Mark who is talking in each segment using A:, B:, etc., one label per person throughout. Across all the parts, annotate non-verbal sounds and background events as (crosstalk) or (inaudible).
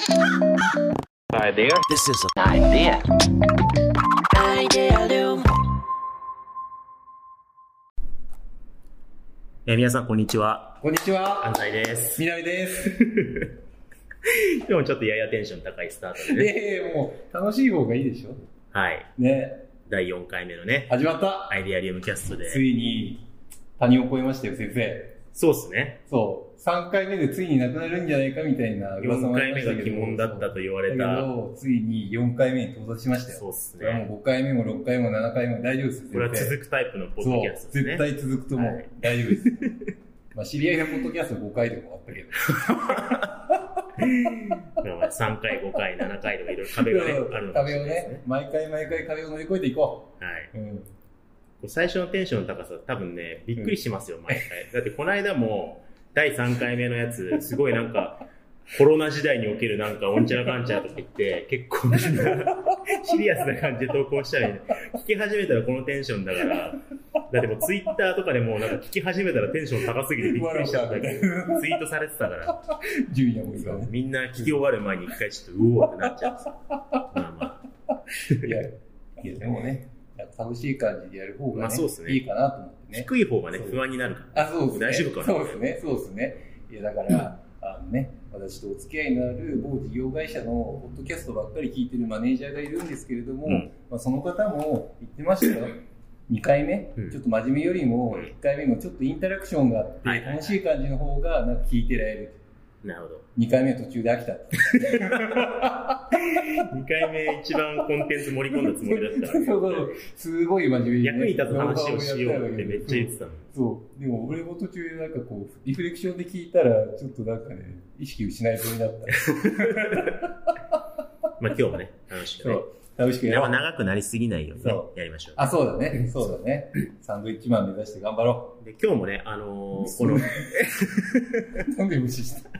A: Idea.
B: This is an idea.
C: Idealium.
D: えー皆さん、こんにちは。
E: こんにちは。
D: 安西です。
E: みなみです。(laughs)
D: 今日もちょっとややテンション高いスタートでね。
E: ええもう楽しい方がいいでしょ
D: はい。
E: ね。
D: 第4回目のね、
E: 始まった。
D: アイデアリウムキャストで。
E: ついに谷を越えましたよ、先生。
D: そうっすね。
E: そう。3回目でついになくなるんじゃないかみたいな噂も
D: 4
E: ありましたけど。
D: 回目が疑問だったと言われ
E: だ
D: た。
E: けど、ついに4回目に到達しましたよ。
D: そうっす
E: これは
D: ね。
E: もう5回目も6回目も7回目も大丈夫です。
D: これは続くタイプのポッドキャストですね。
E: 絶対続くと思う。
D: はい
E: 大丈夫です。(laughs) まあ、知り合いのポッドキャスト5回でもあったけど。(laughs)
D: まあ3回、5回、7回とかいろいろ壁がね、あるのかもし
E: 壁を
D: れないですね。、
E: ね毎回毎回壁を乗り越えていこ
D: はい。
E: う。うん。
D: 最初のテンションの高さ、多分ね、びっくりしますよ、毎回。(laughs) だってこの間も、第3回目のやつ、すごいなんか、コロナ時代におけるなんか、おんちゃらかんちゃらとか言って、結構みんな、シリアスな感じで投稿したり、ね、聞き始めたらこのテンションだから、だってもうツイッターとかでもなんか聞き始めたらテンション高すぎてびっくりしちゃったけど、ツイートされてたから、
E: 順位の方がね。
D: みんな聞き終わる前に一回ちょっとうおーってなっちゃうんですよ。まあまあ。
E: いや、いやでもね、楽しい感じでやる方がね、
D: まあそうっすね。
E: いいかなと思ってね。
D: 低い方がね、不安になるから。
E: あ、そうですね。
D: 大丈夫かな
E: そうですね、そうですね。いや、だから、あのね、私とお付き合いのある某事業会社のポッドキャストばっかり聞いてるマネージャーがいるんですけれども、
D: うん
E: まあ、その方も言ってましたよ。2回目、
D: うん
E: ちょっと真面目よりも1回目のちょっとインタラクションがあって、楽しい感じの方がなんか聞いてられる。
D: なるほど。
E: 2回目途中で飽きた。(laughs)
D: 2回目一番コンテンツ盛り込んだつもりだったから、
E: そうそうすごい真面目に、ね。
D: 役に立つ話をしようってめっちゃ言ってたの。
E: そう。でも俺も途中でなんかこう、リフレクションで聞いたら、ちょっとなんかね、意識失いそうになった。(laughs)
D: まあ今日もね、楽しくね。
E: そう。楽しくやろう。
D: 長くなりすぎないようにね
E: そ、
D: やりましょう。
E: あ、そうだね。そうだね。サンドイッチマン目指して頑張ろ
D: で今日もね、あのー
E: 嘘
D: この、
E: う。なんで無視した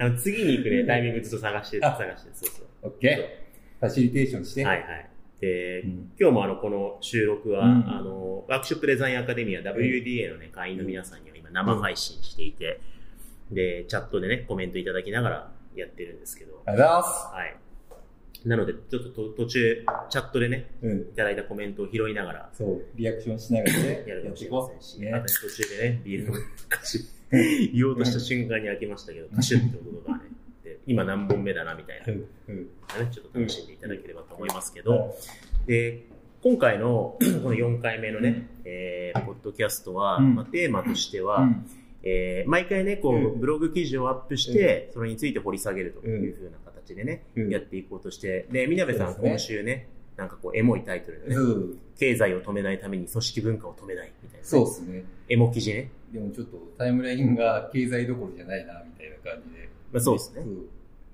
D: あの次に行くね、タイミングずっと探して、
E: あ
D: 探して、そうそう。
E: オッケー。ファシリテーションして。
D: はいはい。で、
E: うん
D: 今日もあの、この収録は、
E: うん
D: あの、ワークショップデザインアカデミア WDA のね、会員の皆さんには今生配信していて、で、チャットでね、コメントいただきながらやってるんですけど、
E: ありがとうございま
D: はい。なので、ちょっとと途中、チャットでね、
E: す。うん。
D: いただいたコメントを拾いながら
E: そう。リアクションしながらね、(laughs)
D: やるかもしれませんし、
E: う。ね
D: あと。途中でね、ビールの歌詞、(laughs) 言おうとした瞬間に開けましたけど、歌手ってことがね、で今何本目だなみたいな
E: う
D: ね、
E: ん。うん。
D: ちょっと楽しんでいただければと思いますけど、で、今回の (clears throat) この4回目のね、えー、ポッドキャストは、
E: うん
D: まあ、テーマとしては、
E: うん
D: えー毎回ね、こう、
E: うん
D: ブログ記事をアップして、それについて掘り下げるというふうな形でね、
E: うん
D: やっていこうとして、で、みなべさん、
E: そうですね
D: 今週ね、なんかこう、エモいタイトルでね、
E: そう。
D: 経済を止めないために組織文化を止めないみたいな、
E: そうですね。
D: エモ記事ね。
E: でもちょっとタイムラインが経済どころじゃないな、みたいな感じで。
D: まあそうですね。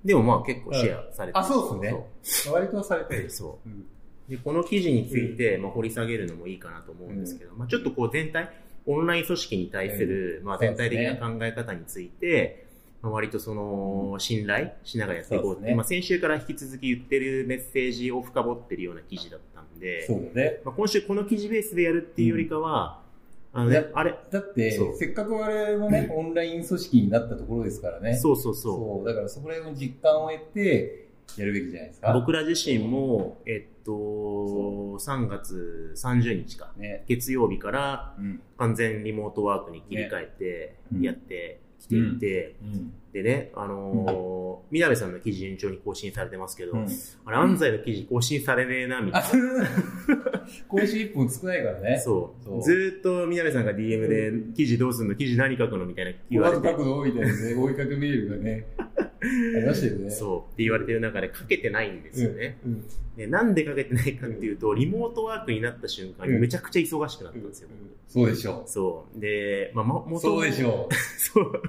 D: でもまあ結構シェアされてる
E: あ、そうですね。割とされてる。
D: そう
E: うん
D: で、この記事について、まあ、掘り下げるのもいいかなと思うんですけど、まあ、ちょっとこう全体、オンライン組織に対する、まあ、全体的な考え方について、まあ、割とその、信頼しながらやっていこうって、
E: ね
D: まあ、先週から引き続き言ってるメッセージを深掘ってるような記事だったんで、
E: そうだね。
D: まあ、今週この記事ベースでやるっていうよりかは、あの
E: いや
D: ね、あれ、
E: だってせっかく我々もね、オンライン組織になったところですからね。
D: そうそうそ
E: そう。だからそこら辺の実感を得て、やるべきじゃないです
D: う。
E: か。
D: 僕ら自身も、えっと、3月30日か、
E: ね。
D: 月曜日から
E: うん。
D: 完全リモートワークに切り替えて
E: ね
D: やってきていて、
E: うん。
D: でね、あのー、みなべさんの記事順調に更新されてますけど、
E: うん。
D: あれ、安西の記事更新されねえな、みたい
E: あ、今週1分少ないからね。
D: な。(laughs) そう。
E: そう。
D: ずーっとみなべさんが DM で、記事どうすんの記事何書くのみたいな言われて。
E: みたいなね、追いかけメールがね、ありましたよね。
D: そう。って言われてる中で書けてないんですよね。
E: うん。うん。
D: で、なんで書けてないかっていうと、リモートワークになった瞬間にめちゃくちゃ忙しくなったんですよ。
E: そうでしょ
D: そう。で、まあ、も、
E: う。
D: も
E: そうでしょ
D: そう。(laughs)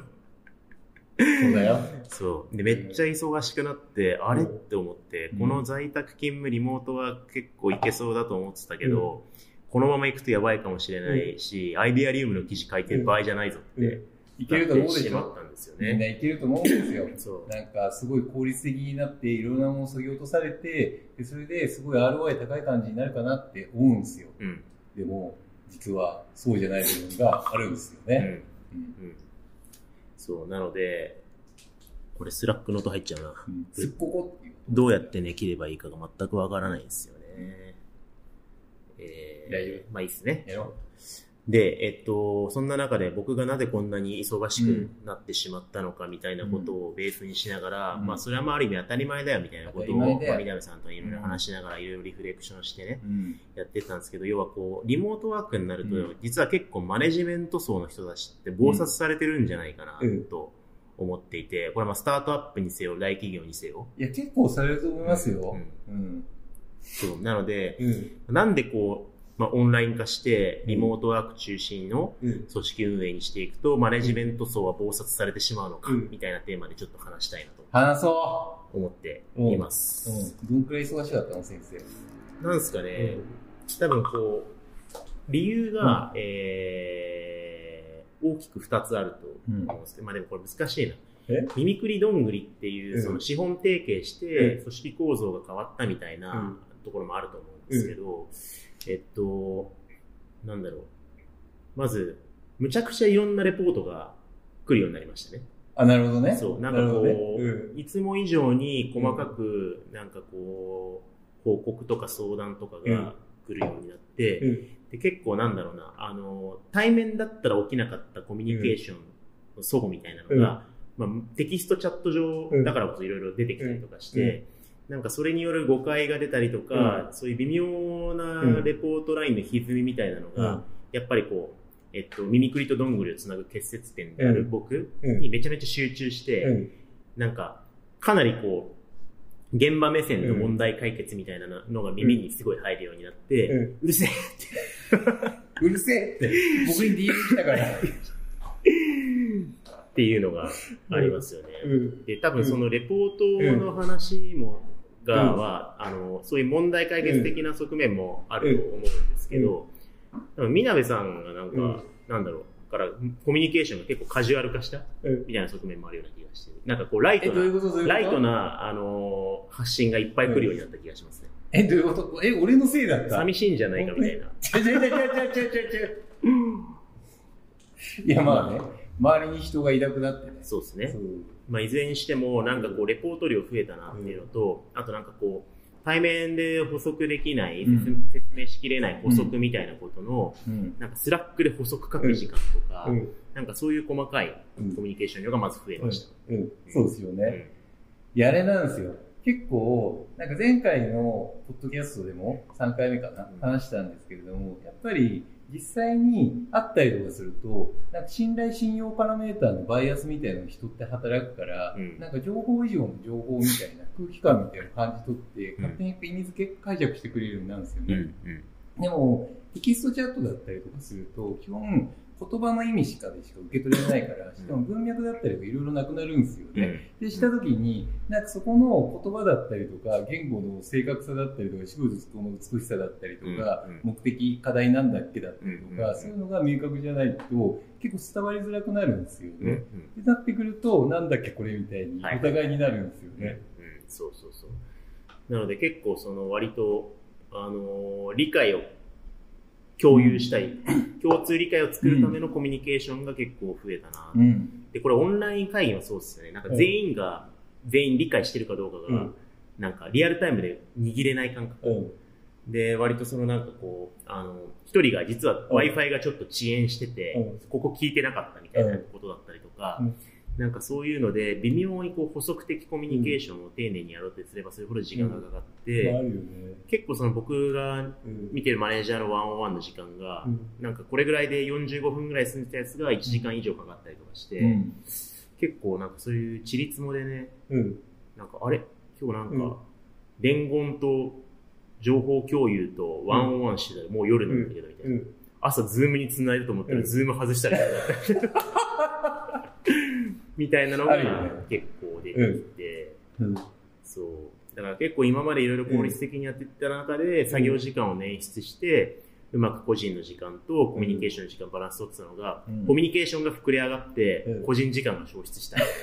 E: う。そうだよ。
D: そう。で、めっちゃ忙しくなって、あれって思って、
E: うん
D: この在宅勤務リモートは結構いけそうだと思ってたけど、このまま行くとやばいかもしれないし、アイデアリウムの記事書いてる場合じゃないぞって、
E: いけると思うで
D: し
E: しょ？
D: まったんですよ
E: みんな
D: ね。
E: いけると思うんですよ。(laughs)
D: そう。
E: なんかすごい効率的になっていろんなものを削ぎ落とされてでそれですごい ROI 高い感じになるかなって思うんですよ
D: うん。
E: でも実はそうじゃない部分があるんですよね、
D: うん。うん。そう。なので、これ Slack の音入っちゃうな。
E: うんすっここっていう。
D: どうやってね、切ればいいかが全くわからないんですよね。え
E: 大丈
D: ー、まあいいっすね。
E: やろ
D: で、えっと、そんな中で僕がなぜこんなに忙しくなってしまったのかみたいなことをベースにしながら、
E: うん
D: まあそれはまあある意味当たり前だよみたいなことを、まあ、南さんといろいろ話しながらいろいろリフレクションしてね、
E: うん。
D: やってたんですけど、要はこう、リモートワークになると、
E: うん
D: 実は結構マネジメント層の人たちって忙殺されてるんじゃないかな
E: うん
D: と思っていて、これはまあスタートアップにせよ、大企業にせよ。
E: いや、結構されると思いますよ。
D: うん
E: うん。
D: そう。なので、
E: うん。
D: なんでこう、まあ、オンライン化して、リモートワーク中心の
E: うん。
D: 組織運営にしていくと、マネジメント層は暴殺されてしまうのか、
E: うん
D: みたいなテーマでちょっと話したいなと
E: 話そ
D: 思っています。
E: う。うん。どんくらい忙しかったの、先生。
D: なんですかね、多分こう、理由が、えー、大きく2つあると思うんですけど、まあでもこれ難しいな。
E: え？
D: ミミクリどんぐりっていうう、
E: ん
D: その資本提携して
E: うん
D: 組織構造が変わったみたいなところもあると思うんですけど、えっと、なんだろう。まず、むちゃくちゃいろんなレポートが来るようになりましたね。
E: あ、なるほどね。
D: そう、なんかこう、
E: ねうん
D: いつも以上に細かく、なんかこう、報告とか相談とかが来るようになって、
E: うん。
D: で結構なんだろうな、あの、対面だったら起きなかったコミュニケーションの齟齬みたいなのが、まあ、テキストチャット上だからこそいろいろ出てきたりとかして、なんかそれによる誤解が出たりとか、そういう微妙なレポートラインの歪みみたいなのが、やっぱりこう、えっと、ミミクリとどんぐりをつなぐ結節点である僕
E: うん。
D: にめちゃめちゃ集中して、
E: うん。
D: なんか、かなりこう、現場目線の問題解決みたいなのが耳にすごい入るようになって、
E: うん。
D: うるせえ
E: うるせえって、僕に DM 来たから。
D: っていうのがありますよね。
E: うん。
D: で、多分そのレポートの話も、がは、うん、あのそういう問題解決的な側面もあると思うんですけど、うん。みなべさんがなん。か、
E: うん、
D: なんだろうからコミュニケーションが結構カジュアル化した？みたいな側面もあるような気がして。なんかこうライトなライトな、あの、発信がいっぱい来るようになった気がしますね、
E: えどういうこと？え俺のせいだった？
D: 寂しいんじゃないかみたいな。
E: いやまあね。周りに人がいなくなってね。
D: そうですね。まあ、いずれにしても、なんかこう、レポート量増えたなっていうのと、あとなんかこう、対面で補足できない、
E: うん
D: 説明しきれない補足みたいなことの、
E: うん。
D: なんか Slack で補足書く時間とか、
E: うん。
D: なんかそういう細かい
E: うん
D: コミュニケーション量がまず増えました。
E: うん。そうですよね。
D: うん
E: いや、あれなんですよ。結構、なんか前回のポッドキャストでも3回目かな、話したんですけれども、やっぱり実際に会ったりとかすると、なんか信頼信用パラメーターのバイアスみたいな人って働くから、
D: うん。
E: なんか情報以上の情報みたいな空気感みたいな感じ取って、
D: うん。
E: 勝手に意味付け解釈してくれるようになるんですよね。
D: うんうん。
E: でも、テキストチャットだったりとかすると、基本、言葉の意味しかでしか受け取れないから、しかも文脈だったりがいろいろなくなるんですよね。で、したときに、なんかそこの言葉だったりとか、言語の正確さだったりとか、仕事の美しさだったりとか、目的、課題なんだっけだったりとか、そういうのが明確じゃないと、結構伝わりづらくなるんですよね。で、なってくると、なんだっけこれみたいに、
D: はい。
E: お互いになるんですよ
D: うん。
E: ね。
D: うん。そうそうそう。なので結構その割と、あのー理解を共有したい、共通理解を作るためのコミュニケーションが結構増えたな。
E: うん。
D: で、これオンライン会議はそうですよね。なんか全員が、全員理解してるかどうかが、
E: うん
D: なんかリアルタイムで握れない感覚。
E: うん。
D: で、割とそのなんかこう、あの、一人が実は
E: うん
D: Wi-Fi がちょっと遅延してて、
E: うん
D: ここ聞いてなかったみたいなことだったりとか、
E: うん
D: なんかそういうので、微妙にこう補足的コミュニケーションを丁寧にやろうとすればするほど時間がかかって。結構その僕が
E: うん
D: 見てるマネージャーのワンオンワンの時間が、
E: うん
D: なんかこれぐらいで45分ぐらい済んでたやつが1時間以上かかったりとかして、
E: うん。
D: 結構なんかそういうちりつもでね、
E: うん。
D: なんかあれ？今日なん
E: うん
D: か、伝言と情報共有と one on one してたらもう夜なんだけどみたいな。
E: うん。
D: 朝 Zoom に繋いだと思ったら、
E: うん
D: Zoom 外したりとか、(laughs) (laughs) みたいなのが結構出てきて、
E: うん。
D: そう。だから結構今までいろいろ効率的にやっていった中で、作業時間を捻出して、うまく個人の時間とコミュニケーションの時間バランス取ってたのが、
E: うん。
D: コミュニケーションが膨れ上がって、
E: うん。
D: 個人時間が消失したみたいな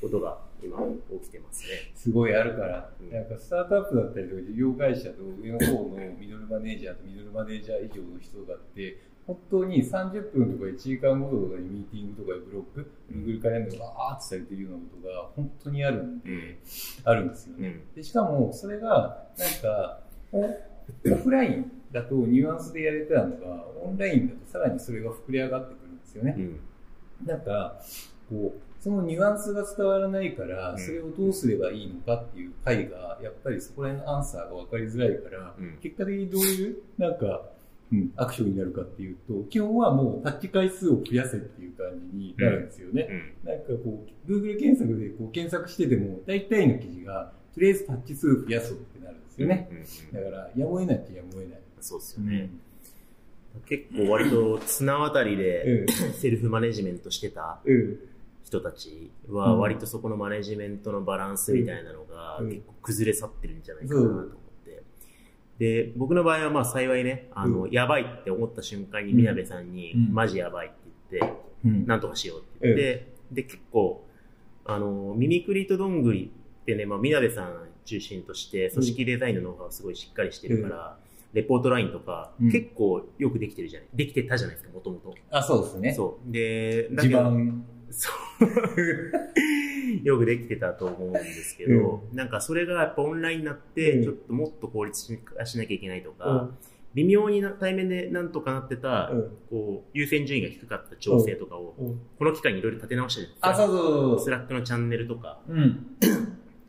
D: ことが今起きてますね。
E: すごいあるから、
D: うん。
E: なんかスタートアップだったりとか事業会社と上の方のミドルマネージャーとミドルマネージャー以上の人があって、本当に30分とか1時間ごととかにミーティングとかブロック、Google カレンダーがバーってされてるようなことが本当にあるんで、
D: うん
E: あるんですよね。
D: うん
E: でしかも、それが、なんか、おオフラインだとニュアンスでやれてたのが、オンラインだとさらにそれが膨れ上がってくるんですよね。
D: うん
E: なんか、こう、そのニュアンスが伝わらないから、
D: うん
E: それをどうすればいいのかっていう回が、やっぱりそこら辺のアンサーが分かりづらいから、
D: うん
E: 結果的にどういう、なんか、うん、アクションになるかっていうと、基本はもうタッチ回数を増やせっていう感じになるんですよね。
D: うん
E: なんかこう、Google 検索でこう検索してても、大体の記事が、とりあえずタッチ数増やそうってなるんですよね。
D: うんうん
E: だから、やむを得ないっちゃやむを得ない。
D: そうっすよね。結構割と綱渡りでセルフマネジメントしてた
E: うん。うん。
D: 人たちは割とそこのマネジメントのバランスみたいなのが
E: うん
D: 結構崩れ去ってるんじゃないかなと。で、僕の場合はまあ幸いね、あの、
E: う
D: やばいって思った瞬間にみなべさんに、
E: うん
D: マジやばいって言って、
E: うん。
D: なんとかしようって言って、で、結構、あの、ミミクリとどんぐりってね、まあ、みなべさん中心として、組織デザインのノウハウすごいしっかりしてるから、レポートラインとか、
E: うん
D: 結構よくできてるじゃないできてたじゃないですか、もともと。
E: あ、そうですね。
D: そう。で、だけ
E: 地
D: ど
E: 盤。
D: そう。(laughs) よくできてたと思うんですけど、なんかそれがやっぱオンラインになって、
E: うん
D: ちょっともっと効率化しなきゃいけないとか、微妙にな対面でなんとかなってた、
E: うん
D: こう、優先順位が低かった調整とかを、
E: うん
D: この機会にいろいろ立て直してる
E: あ、そうそうそ
D: Slack のチャンネルとか、
E: う。うん。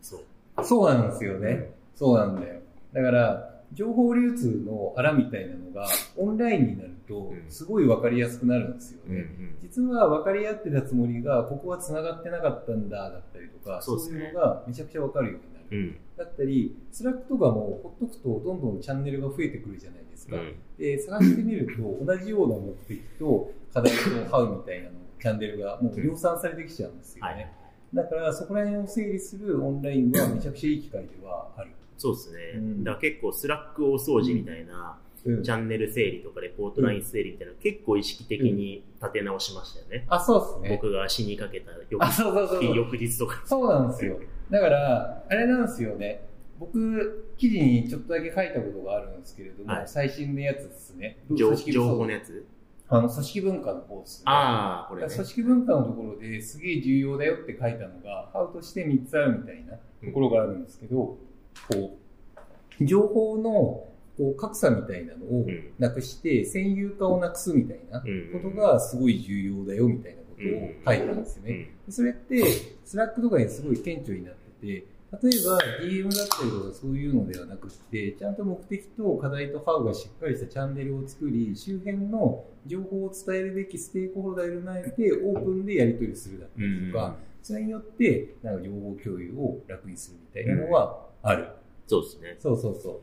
D: そう。
E: そうなんですよね。そうなんだよ。だから、情報流通のあらみたいなのが、オンラインになると
D: う、ん
E: すごいわかりやすくなるんですよね。
D: うんうん
E: 実は分かり合ってたつもりが、ここは繋がってなかったんだ、だったりとか、そういうのがめちゃくちゃ分かるようになる。
D: うん。
E: だったり、 Slack とかもほっとくとどんどんチャンネルが増えてくるじゃないですか。
D: うん。
E: で、探してみると、同じような目的と課題と how みたいなの、チャンネルがもう量産されてきちゃうんですよね。
D: はい。
E: だから、そこら辺を整理するオンラインはめちゃくちゃいい機会ではある。
D: そうですね。
E: うん
D: だ結構 Slack大掃除みたいな、
E: うん
D: チャンネル整理とかレポートライン整理みたいな、結構意識的に立て直しましたよね。
E: あ、そうですね。
D: 僕が死にかけた翌
E: あ、そうそうそう。
D: 翌日とか。
E: そうなんですよ。だから、あれなんですよね。僕、記事にちょっとだけ書いたことがあるんですけれども、
D: はい
E: 最新のやつですね。
D: 情報の
E: ね。
D: やつ？
E: あの、組織文化の方ですね。
D: ああ、これね。
E: 組織文化のところですげえ重要だよって書いたのが、 how として3つあるみたいなところがあるんですけど、こう、情報のこう格差みたいなのを
D: うん。
E: なくして、先入観をなくすみたいな
D: うん。
E: ことがすごい重要だよみたいなことを書いたんですよね。
D: うん。
E: それって、 Slack とかにすごい顕著になってて、例えば DM だったりとかそういうのではなくって、ちゃんと目的と課題と how がしっかりしたチャンネルを作り、周辺の情報を伝えるべきステークホルダーに踏まえてオープンでやり取りするだったりとか、それによってなんか情報共有を楽にするみたいなのはある。
D: そうですね。
E: そうそうそ
D: だか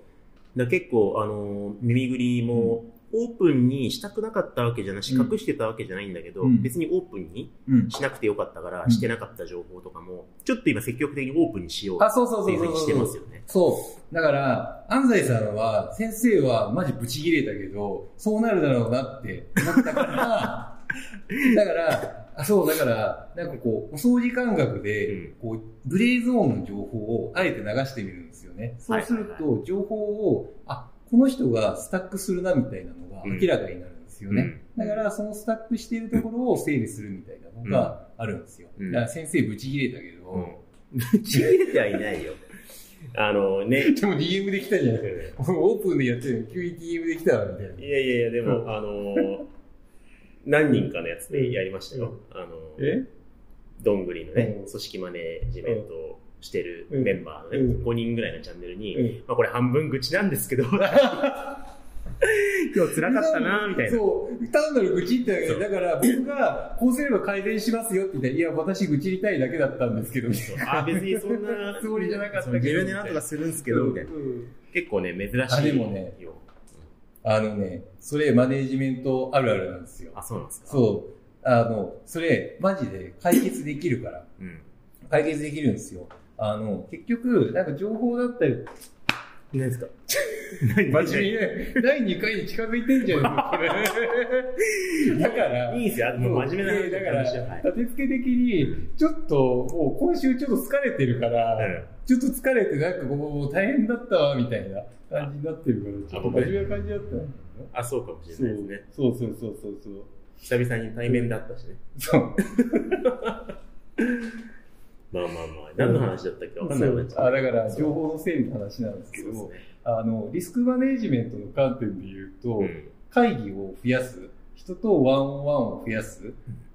D: ら結構、あの、耳ぐりも、オープンにしたくなかったわけじゃなし、
E: うん
D: 隠してたわけじゃないんだけど、
E: うん
D: 別にオープンに。しなくてよかったから、
E: うん
D: してなかった情報とかも、ちょっと今積極的にオープンにしよう
E: あ、そうそう
D: っていううふうにして。ますよね。
E: そう。だから、安西さんは、先生はマジブチ切れたけど、そうなるだろうなって思ったから、(laughs) だから、あそう、だから、なんかこう、お掃除感覚で、
D: うん
E: こう、グレーゾーンの情報をあえて流してみるんですよね。そうする
D: はい
E: と、情報を、あ、この人がスタックするなみたいなのが明らかになるんですよね。だから、そのスタックしているところを整理するみたいなのがあるんですよ。
D: うん
E: だから先生ブチ切れたけど、
D: うん。ちぎれてはいないよ。あのね、(laughs)
E: でも DM できたじゃん。オープンでやってるのに急に DM できたわ、みたいな。
D: いやいやいや、でも、あの、何人かのやつでやりましたよ。あの、
E: え？
D: どんぐりのね、
E: うん
D: 組織マネジメントをしてる
E: うん
D: メンバーのね、
E: うん
D: 5人ぐらいのチャンネルに、
E: うん
D: まあこれ半分愚痴なんですけど、(laughs) 今日辛かったなみたいな。
E: そう。単なる愚痴ってだけだから、僕がこうすれば改善しますよって言ったら、いや、私愚痴りたいだけだったんですけど。
D: あ、別にそんな (laughs)
E: つもりじゃなかったけど
D: 自分でなんとかするんですけど、みたいな。
E: うん
D: 結構ね、珍しいよ。
E: あでもねあのね、それマネージメントあるあるなんですよ。
D: あ、そうなんですか？
E: そう。あの、それ、マジで解決できるから。
D: う。うん。
E: 解決できるんですよ。あの、結局、なんか情報だったり、
D: 何ですか？
E: 真面目に、第2回に近づいてんじゃん。だから、
D: いいんすよ。もう真面目な話
E: だから、
D: はい
E: 立て付け的に、ちょっと、もう今週ちょっと疲れてるから、
D: うん
E: ちょっと疲れて、なんかこう、大変だったわ、みたいな感じになってるから、ちょっと真面目な感じだった
D: あ、そうかもしれないですね。
E: そうそうそうそうそう。
D: 久々に対面だったしね。
E: そう。
D: まあまあまあ、何の話だったっけわかんないわ
E: あだから、情報の整理の話なんですけど
D: ね。
E: あの、リスクマネジメントの観点で言うと、
D: うん。
E: 会議を増やす、人と one on one を増やす、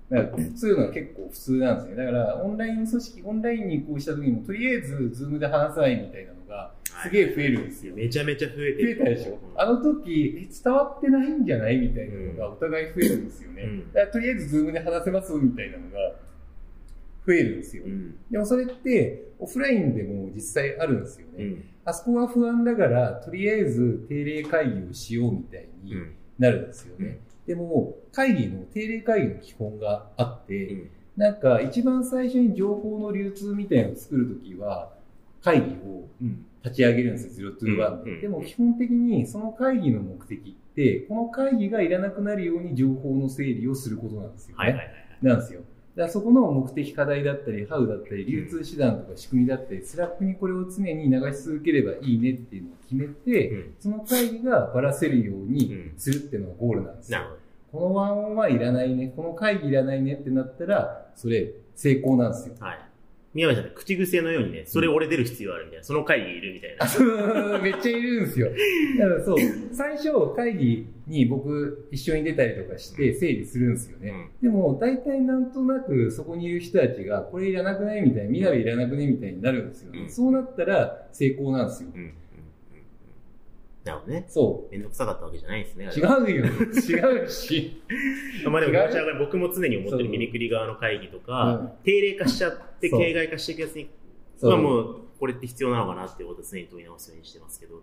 E: だからそういうのは結構普通なんですね。だから、オンライン組織、オンラインに移行した時にも、とりあえず、 Zoom で話さないみたいなのが、すげえ増えるんですよ。
D: めちゃめちゃ増えて
E: 増えたでしょ？あの時、え伝わってないんじゃない？みたいなのがお互い増えるんですよね。
D: うん。
E: だからとりあえず、ズームで話せますみたいなのが増えるんですよ。
D: うん。
E: でもそれって、オフラインでも実際あるんですよね。
D: うん。
E: あそこは不安だから、とりあえず定例会議をしようみたいに
D: うん。
E: なるんですよね。でも、会議の、定例会議の基本があって、
D: うん
E: なんか一番最初に情報の流通みたいなのを作るときは、会議を
D: うん。
E: 立ち上げるんですよ、0 to 1で。
D: うん
E: でも基本的にその会議の目的って、この会議がいらなくなるように情報の整理をすることなんですよね。
D: はいはいはい。
E: なんですよ。だからそこの目的課題だったり、 how だったり、流通手段とか仕組みだったり、 Slack にこれを常に流し続ければいいねっていうのを決めて、
D: うん
E: その会議がばらせるように
D: うん
E: するっていうのがゴールなんですよ。この one on one いらないね、この会議いらないねってなったら、それ成功なんですよ。
D: はい。宮部さん、口癖のようにね、それ俺出る必要あるみたいな、その会議いるみたいな。(laughs)
E: めっちゃいるんですよ。だからそう、(laughs) 最初会議に僕一緒に出たりとかして整理するんですよね。でも大体なんとなくそこにいる人たちがこれいらなくないみたいな、みなべいらなくねみたいになるんですよね。
D: うん
E: そうなったら成功なんですよ。
D: うん。うん。うん。うんなるほどね。
E: そ
D: めんどくさかったわけじゃないんですね。
E: う。違うよ。違うし。(laughs)
D: まあでも、僕も常に思って
E: そう
D: るミニクリ側の会議と
E: うん
D: か、定例化しちゃって、形骸化していくやつに、まあもう、これって必要なのかなっていうことを常に問い直すようにしてますけど、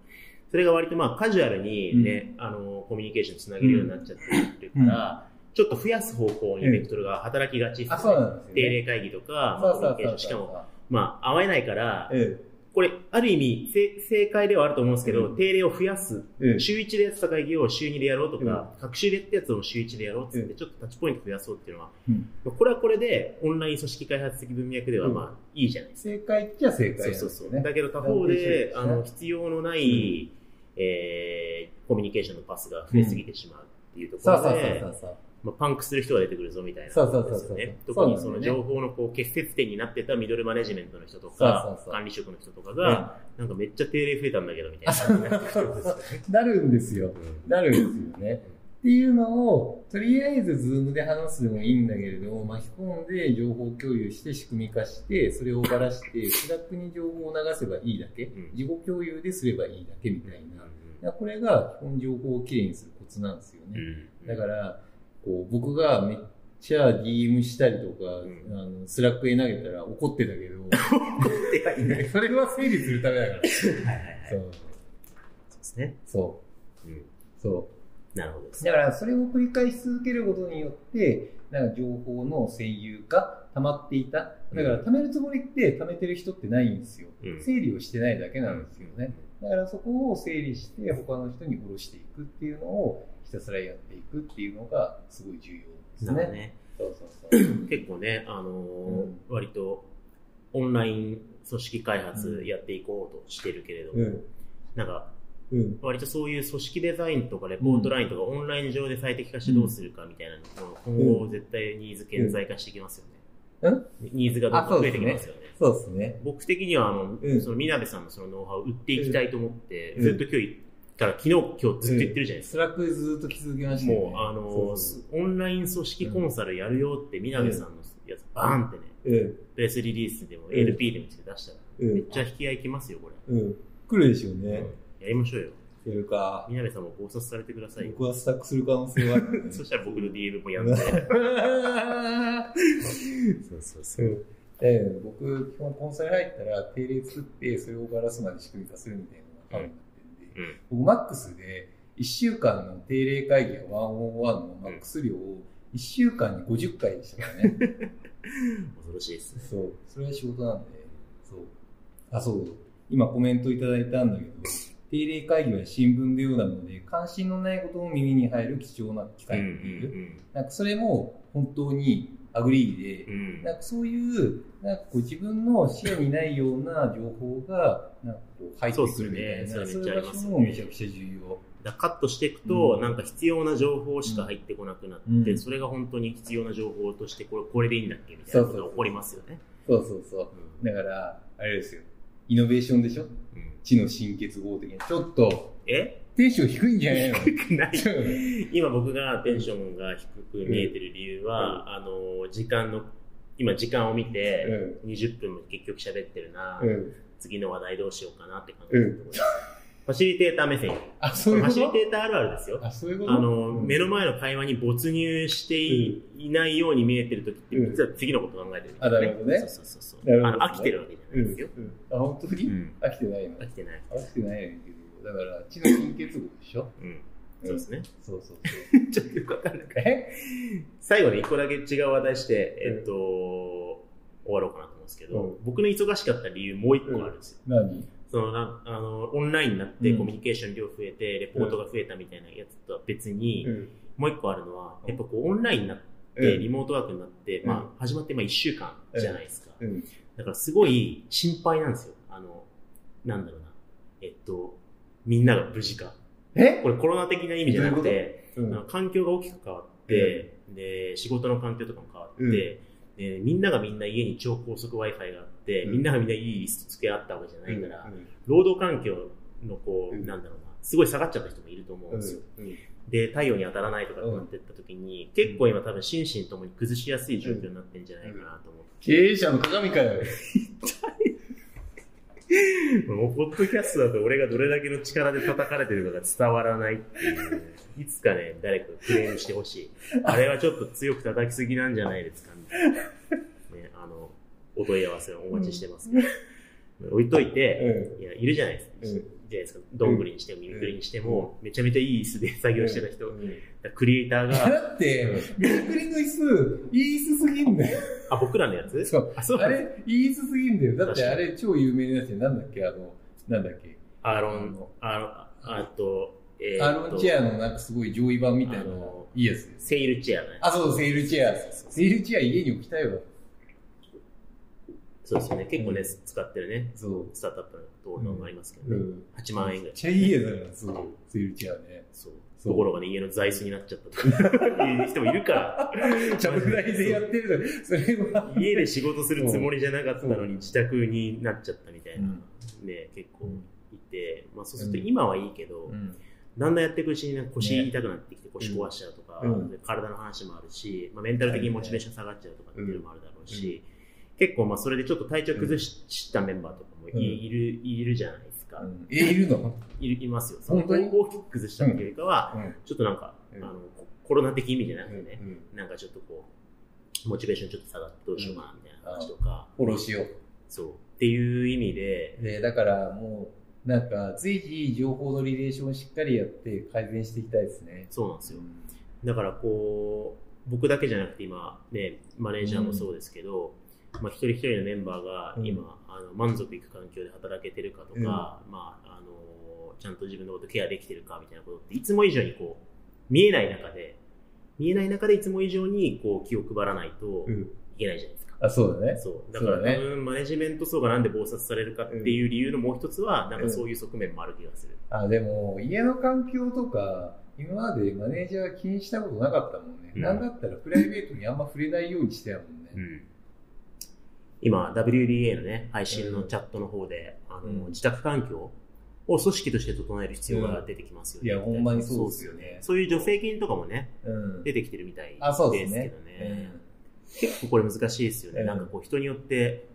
D: それが割とまあカジュアルにね、あの、コミュニケーションつなげるようになっちゃってるから、ちょっと増やす方向にベクトルが働きがちです
E: あ、そうなんですよ、ね。
D: 定例会議とか、まあ
E: そう
D: コミュニケー。ションしかも、まあ、会えないから、
E: え
D: これ、ある意味、せ正解ではあると思うんですけど、
E: うん。
D: 定例を増やす。
E: えええ
D: 週1でやってた会議を週2でやろうとか、各週でやったやつを週1でやろうってって、
E: え
D: ちょっとタッチポイント増やそうっていうのは、
E: うん。
D: これはこれで、オンライン組織開発的文脈では、
E: うん。
D: まあ、いいじゃないです
E: 正解っちゃ正
D: か。
E: 解
D: そうそうそう。だけど他方
E: ね
D: で、あの、必要のない、えーコミュニケーションのパスが増えすぎてしまうっていうところ
E: そうそうそう
D: で
E: そ、うそう。
D: まあ、パンクする人が出てくるぞみたいな
E: そうそうそう
D: 特にその情報のこう結節点になってたミドルマネジメントの人と
E: そうそう
D: か
E: そ、う。
D: 管理職の人とかが、なんかめっちゃ定例増えたんだけどみたいな。なるんですよ。(laughs) ね。
E: なるんですよ。なるんですよね。っていうのを、とりあえず Zoom で話すでもいいんだけれども、巻き込んで情報共有して仕組み化して、それをばらして、 Slack に情報を流せばいいだけ、
D: うん。
E: 事後共有ですればいいだけみたいな。これが基本情報をきれいにするコツなんですよね。
D: ん。
E: だから、こう、僕がめっちゃ DM したりとか、
D: ん
E: あの Slack に投げたら怒ってたけど、(laughs)
D: ではいない (laughs)
E: それは整理するためだから。
D: はいはいはい。
E: そう。
D: そうですね。
E: そう。
D: うん。
E: そう。
D: なるほどです。
E: だからそれを繰り返し続けることによって、なんか情報の占有が溜まっていた。だから貯めるつもりって貯めてる人ってないんですよ。
D: うん
E: 整理をしてないだけなんですよね。だからそこを整理して他の人に下ろしていくっていうのをひたすらやっていくっていうのがすごい重要ですね。
D: ね。
E: そうそうそう。(clears throat)
D: 結構ね、あのー
E: うん
D: 割とオンライン組織開発やっていこうとしてるけれども、
E: うん。
D: なんか
E: うん。
D: 割とそういう組織デザインとかレポートラインとかオンライン上で最適化してどうするかみたいなの今後絶対ニーズ顕在化してきますよね。
E: うん
D: ニーズがどんどん増えてきますよね。
E: そうですね。
D: 僕的にはあの、
E: うん
D: そのみなべさんのそのノウハウを売っていきたいと思って、
E: うん
D: ずっと今日から昨日今日ずっと言ってるじゃないですか。
E: Slack でずっと気づきましたよね。
D: もう、あのオンライン組織コンサルやるよって、みなべさんのやつ、バーンってね、
E: うん。
D: プレスリリースでも
E: ん
D: LP でもして出したら、
E: うん
D: めっちゃ引き合いきますよ、これ。
E: うん。来るでしょうね。
D: やりましょうよ。
E: やるか。
D: みなべさんも考察されてくださいよ。
E: 僕はスタックする可能性はある、ね。(laughs)
D: そしたら僕の DM もやって。そうそう
E: そう。で僕、基本コンサル入ったら定例作って、それをバラすまで仕組み化するみたいな
D: うん。
E: 僕、マックスで1週間の定例会議やワンオンワンのマックス量を1週間に50回でしたからね。(laughs)
D: 恐ろしいですね。
E: そう。それは仕事なんで、そう。あ、そう。今コメントいただいたんだけど、定例会議は新聞のようなので、関心のないことも耳に入る貴重な機会
D: うんう
E: っていう。
D: ん
E: なんかそれも本当に agree で
D: う、ん。
E: なんかそういう、なんかこう自分の視野にないような情報が、なんかこう入ってくるみたいな、
D: そうね。それめっちゃ
E: くちゃ重要。
D: だカットしていくと、
E: うん。
D: なんか必要な情報しか入ってこなくなって、
E: うん。
D: それが本当に必要な情報としてこれこれでいいんだっけみたいなことが起こりますよね。
E: そうそうそう。だから、あれですよ。イノベーションでしょ？
D: うん。
E: 知の新結合的に。ちょっと、
D: え？
E: テンション低いんじゃないの？
D: 低くない。今僕がテンションが低く見えてる理由は、あの時間の今時間を見て、20分も結局喋ってるな、
E: うん。
D: 次の話題どうしようかなって考えてるところです、ファシリテーター目線。
E: あ、そういう
D: ファシリテーターあるあるですよ。
E: あ、そういうこと？
D: あの、
E: うん。
D: 目の前の会話に没入してい,、ないように見えてる時って、
E: うん。
D: 実は次のこと考えてる、
E: あなるほどね。
D: そうそうそうあの飽きてるわけじゃないですよ。
E: うん。あ、本当に、
D: うん。
E: 飽きてないの？
D: 飽きてない。
E: 飽きてないだから、知の新結合でしょ？
D: うん。そうですね。
E: そうそうそう。(laughs)
D: ちょっとよくわかんない。
E: え？
D: 最後に一個だけ違う話題して、えっと、終わろうかなと思うんですけど、
E: うん
D: 僕の忙しかった理由もう一個あるんですよ。
E: 何？
D: そのなあのオンラインになって
E: うん
D: コミュニケーション量増えて、レポートが増えたみたいなやつとは別に、
E: ん。
D: もう一個あるのは、やっぱこうオンラインになって、
E: うん
D: リモートワークになって、
E: うん
D: まあ始まってまあ1週間じゃないですか。
E: うん。
D: だからすごい心配なんですよ。あの、なんだろうな。えっと、みんなが無事か。
E: え？
D: これコロナ的な意味じゃなくて、
E: う
D: あの環境が大きく変わって、で、仕事の環境とかも変わって、
E: うん。
D: でみんながみんな家に超高速 Wi-Fi があって、
E: うん。
D: みんながみんないい付け合ったわけじゃないから、
E: うん。
D: 労働環境のこう、
E: うん。
D: なんだろうな、すごい下がっちゃった人もいると思うんですよ。
E: うん。
D: で、太陽に当たらないとかってなってった時に、結構今多分心身ともに崩しやすい状況になってんじゃないかなと思って。
E: 経営者の鏡かよ。(laughs) (laughs)
D: もう、ポッドキャストだと俺がどれだけの力で叩かれてるかが伝わらないっていうね、いつかね、誰かクレームしてほしい。あれはちょっと強く叩きすぎなんじゃないですかみたいな。ね、あの、お問い合わせをお待ちしてますから。置いといて、いや、いるじゃないですか。
E: うん
D: じゃないですか。どんぐりにしても、ミミクリにしても、めちゃめちゃいい椅子で作業してた人、クリエイターが、(laughs)
E: だって、ミリクリの椅子、いい椅子すぎんだよ。
D: あ、僕らのやつ？
E: そう。
D: あ、そう
E: あれ、いい椅子すぎんだよ。だってあれ超有名なやつで、なんだっけ、あの、なんだっけ？
D: アーロン、あの、あと、えー
E: アロンチェアのなんかすごい上位版みたいないいやつです。
D: セールチェアね。
E: あ、そう、セールチェア。セールチェア家に置きたいわ。
D: そうですよね。結構ね、
E: うん
D: 使ってるね、
E: そう。
D: スタートアップのところもありますけどね。
E: うん。
D: 8万円ぐらい。
E: めっちゃいいやつだな、そう。セールチェアね。
D: そう。ところがね、家の座椅子になっちゃったとか (laughs) いう人もいるから。(laughs)
E: ちゃぶ台でやってるのそれは。
D: 家で仕事するつもりじゃなかったのに自宅になっちゃったみたいな、
E: うん
D: ね、結構いて、まあそうすると今はいいけど、
E: うん。
D: だんだんやっていくうちに腰痛くなってきて腰壊しちゃうとか、
E: うん
D: で体の話もあるし、まあ、メンタル的にモチベーション下がっちゃうとかっていうのもあるだろうし、結構まあそれでちょっと体調崩したメンバーとかもい,、
E: うん。
D: るいるじゃないですか、
E: え、いるの？
D: いるいますよ。その
E: 本当に？
D: 大きく崩したっていうよりかは、
E: うん。
D: ちょっとなんか、
E: うん。
D: あのココロナ的意味じゃなくてね、
E: うん。
D: なんかちょっとこうモチベーションちょっと下がってどうしようかなみたいな話とか、
E: フォローしよ
D: そう。っていう意味で
E: う。で、だからもう、なんか、随時情報のリレーションをしっかりやって改善していきたいですね。
D: そうなんですよ。だからこう僕だけじゃなくて今ねマネージャーもそうですけど、まあ、一人一人のメンバーが今、あの満足いく環境で働けてるかとか、
E: うん
D: まあ、あのちゃんと自分のことケアできてるかみたいなことっていつも以上にこう見えない中で見えない中でいつも以上にこう気を配らないと
E: うん。
D: いけないじゃないですか。
E: あ、そうだね。
D: そうだから
E: ね
D: 多分マネジメント層がなんで忙殺されるかっていう理由のもう一つは、なんかそういう側面もある気がする。
E: あ、でも、家の環境とか、今までマネージャー気にしたことなかったもんね。
D: うん
E: なんだったらプライベートにあんま触れないようにしてやもんね。
D: うん今、WDA のね、配信のチャットの方で、あの
E: うん
D: 自宅環境を組織として整える必要が出てきますよね。
E: いや、ほんまにそうですよね。
D: そういう助成金とかもね、
E: うん。
D: 出てきてるみたい
E: あ、そう
D: で
E: です
D: けど。ね。結構これ難しいですよね。
E: うん
D: なんかこう人によって、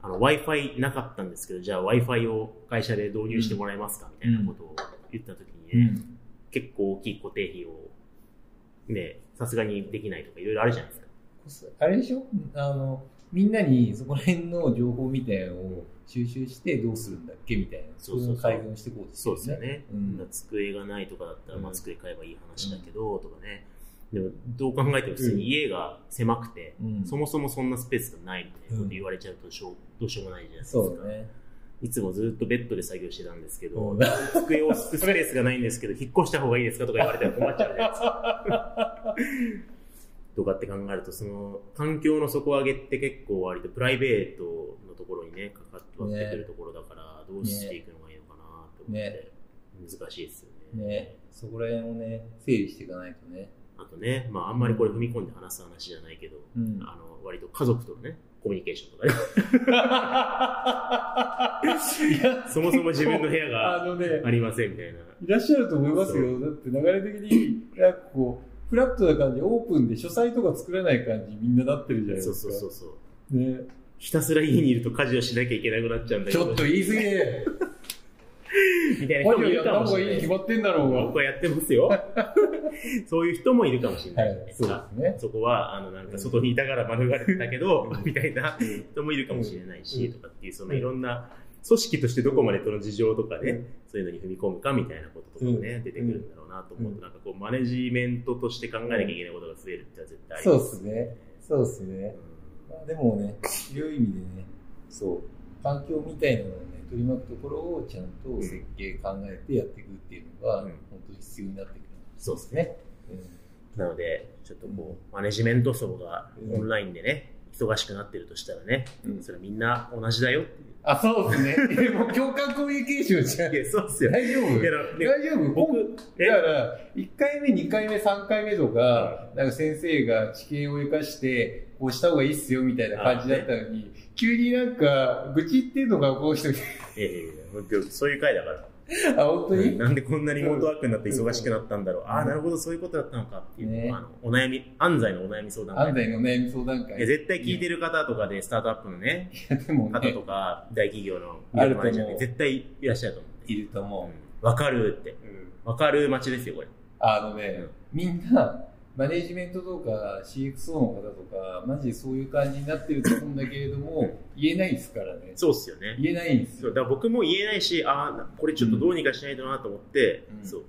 D: あの Wi-Fi なかったんですけど、じゃあ Wi-Fi を会社で導入してもらえますかみたいなことを言った時にね、
E: うん。
D: 結構大きい固定費をね、さすがにできないとかいろいろあるじゃないですか。
E: あれでしょ？あの、みんなにそこら辺の情報みたいなのを収集してどうするんだっけみたいな。
D: そうそう
E: 改善していこうと
D: そうですよね。
E: うん。
D: 机がないとかだったら、まあ、
E: うん
D: 机買えばいい話だけど、とかね。でも、どう考えても普通に家が狭くて、
E: うん
D: そもそもそんなスペースがないみたいなこと言われちゃうとしょう、どうしようもないじゃないですか。
E: ね。
D: いつもずっとベッドで作業してたんですけど、
E: うん
D: 机を置くスペースがないんですけど、引っ越した方がいいですかとか言われたら困っちゃうじゃないですか。とかって考えると、その、環境の底上げって結構割とプライベートのところにね、かかって割ってくるところだから、どうしていくのがいいのかなって思って、
E: ね
D: 難しいですよね。
E: ね、そこら辺をね、整理していかないとね。
D: あとね、まああんまりこれ踏み込んで話す話じゃないけど、
E: うん
D: あの、割と家族とのね、コミュニケーションとかね、(laughs) そもそも自分の部屋が
E: あ
D: りませんみたいな。
E: いらっしゃると思いますよ。だって流れ的に、なんかこう、フラットな感じ、オープンで書斎とか作らない感じ、みんななってるじゃないですか。
D: そうそうそうそう。
E: ね、
D: ひたすら家にいると家事をしなきゃいけなくなっちゃうんだけど。
E: ちょっと言い過ぎで、
D: みたいな人もいるかもしれない
E: 決。まってんだろうが。
D: 僕はやってますよ。そういう人もいるかもしれない。
E: はいそうですね
D: そこは、あの、なんか外にいたから免れてたけど、みたいな
E: うん
D: 人もいるかもしれないし、
E: うん
D: とかっていう、そのいろんな組織としてどこまでその事情とかね、
E: うん
D: そういうのに踏み込むかみたいなこととかもね、
E: うん
D: 出てくるんだろうなと思うと、
E: うん
D: なんかこう、マネジメントとして考えなきゃいけないことが増えるって絶対あり
E: そう
D: ま
E: ですね。そうですね。まあ、でもね、広い意味でね、そう、環境みたいなのをね、取り巻くところをちゃんと設計考えてやっていくっていうのが、
D: うん
E: 本当に必要になってくるん
D: そうですね。
E: ね。
D: なので、ちょっとこう、マネジメント層が
E: うん
D: オンラインでね、忙しくなってるとしたらね、
E: うん
D: それはみんな同じだよっていう。
E: あ、そうですね。え (laughs) もう共感コミュニケーションじゃん。
D: いや、そうっすよ。
E: 大丈夫？大丈夫？
D: 僕
E: 僕、だから、1回目、2回目、3回目とか、なんか先生が知見を生かして、こうした方がいいっすよみたいな感じだったのに、急になんか、愚痴っていうのがこう人に、
D: いやいやいや、本当そういう回だから。(laughs)
E: あ、本当に、
D: なんでこんなリモートワークになって忙しくなったんだろう。ああ、なるほど、そういうことだったのかっていう
E: ね。
D: あのお悩み、安西のお悩み相談会。
E: 安西の悩み相談会。
D: 絶対聞いてる方とかで、スタートアップのね、
E: いや、でも
D: 方と
E: ね、
D: か、大企業の
E: あると思う。
D: マネージャーで絶対いらっしゃると思う。
E: いると思
D: う。ん。わかるって。
E: う。うん。
D: わかる街ですよ、これ。
E: あのね、みんな、マネジメントとか CXO の方とか、マジでそういう感じになってると思うんだけれども、言えないですからね。
D: そうっすよね。
E: 言えないんですよ。
D: だから僕も言えないし、ああ、これちょっとどうにかしないとなと思って、
E: うん
D: そう。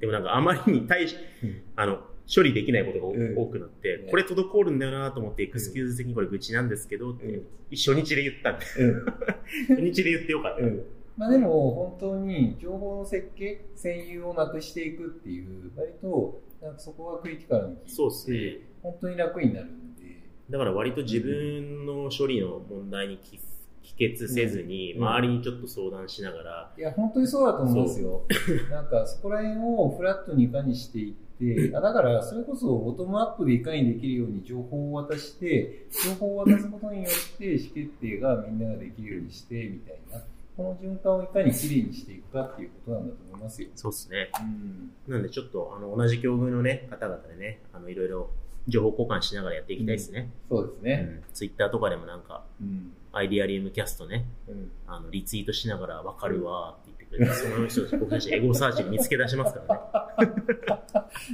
D: でもなんかあまりに対し、
E: うん
D: あの、処理できないことが
E: うん
D: 多くなって、
E: ね
D: これ滞るんだよなと思って、エクスキューズ的にこれ愚痴なんですけど、って
E: うん
D: 初日で言ったんで、
E: うん (laughs)
D: 初日で言ってよかった。
E: うんまあでも本当に情報の設計、占有をなくしていくっていう、割となんかそこはクリティカルに聞いて
D: そうっすね。
E: 本当に楽になるんで、
D: だから割と自分の処理の問題に帰帰結せずに、
E: うん
D: 周りにちょっと相談しながら、
E: いや、本当にそうだと思うんですよ。なんかそこら辺をフラットにいかにしていって、(laughs) あだからそれこそボトムアップでいかにできるように情報を渡して、情報を渡すことによって意思決定がみんなができるようにして、みたいな。この循環をいかにきれいにしていくかっていうことなんだと思いますよ。
D: そうっすね。
E: うん。
D: なんでちょっと、あの、同じ境遇のね、方々でね、あの、いろいろ情報交換しながらやっていきたいですね。
E: そうですね。
D: ツイッターとかでもなんか、
E: うん。
D: アイディアリウムキャストね、
E: うん。
D: あの、リツイートしながらわかるわーって言ってくれて、(laughs) その人たち、僕たちエゴサーチで見つけ出しますからね。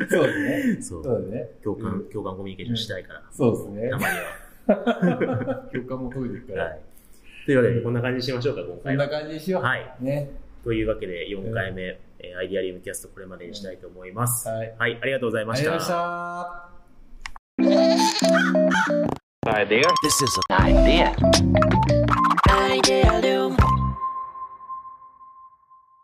D: (laughs)
E: そうですね。
D: そう。
E: そうですね。
D: 共感、
E: うん
D: 共感コミュニケーションしたいから。
E: そうですね
D: た。まには。(laughs)
E: 共感も解いてるから。
D: はい。というわけで、こんな感じにしましょうか、今
E: こんな。感じにしよう。
D: はい。
E: ね。
D: というわけで、4回目、えーアイディアリウムキャストこれまでにしたいと思います。
E: はい。
D: はい、ありがとうございまし
E: ありがとうご
D: た
E: ざい。ました。
A: This is an idea.
B: idea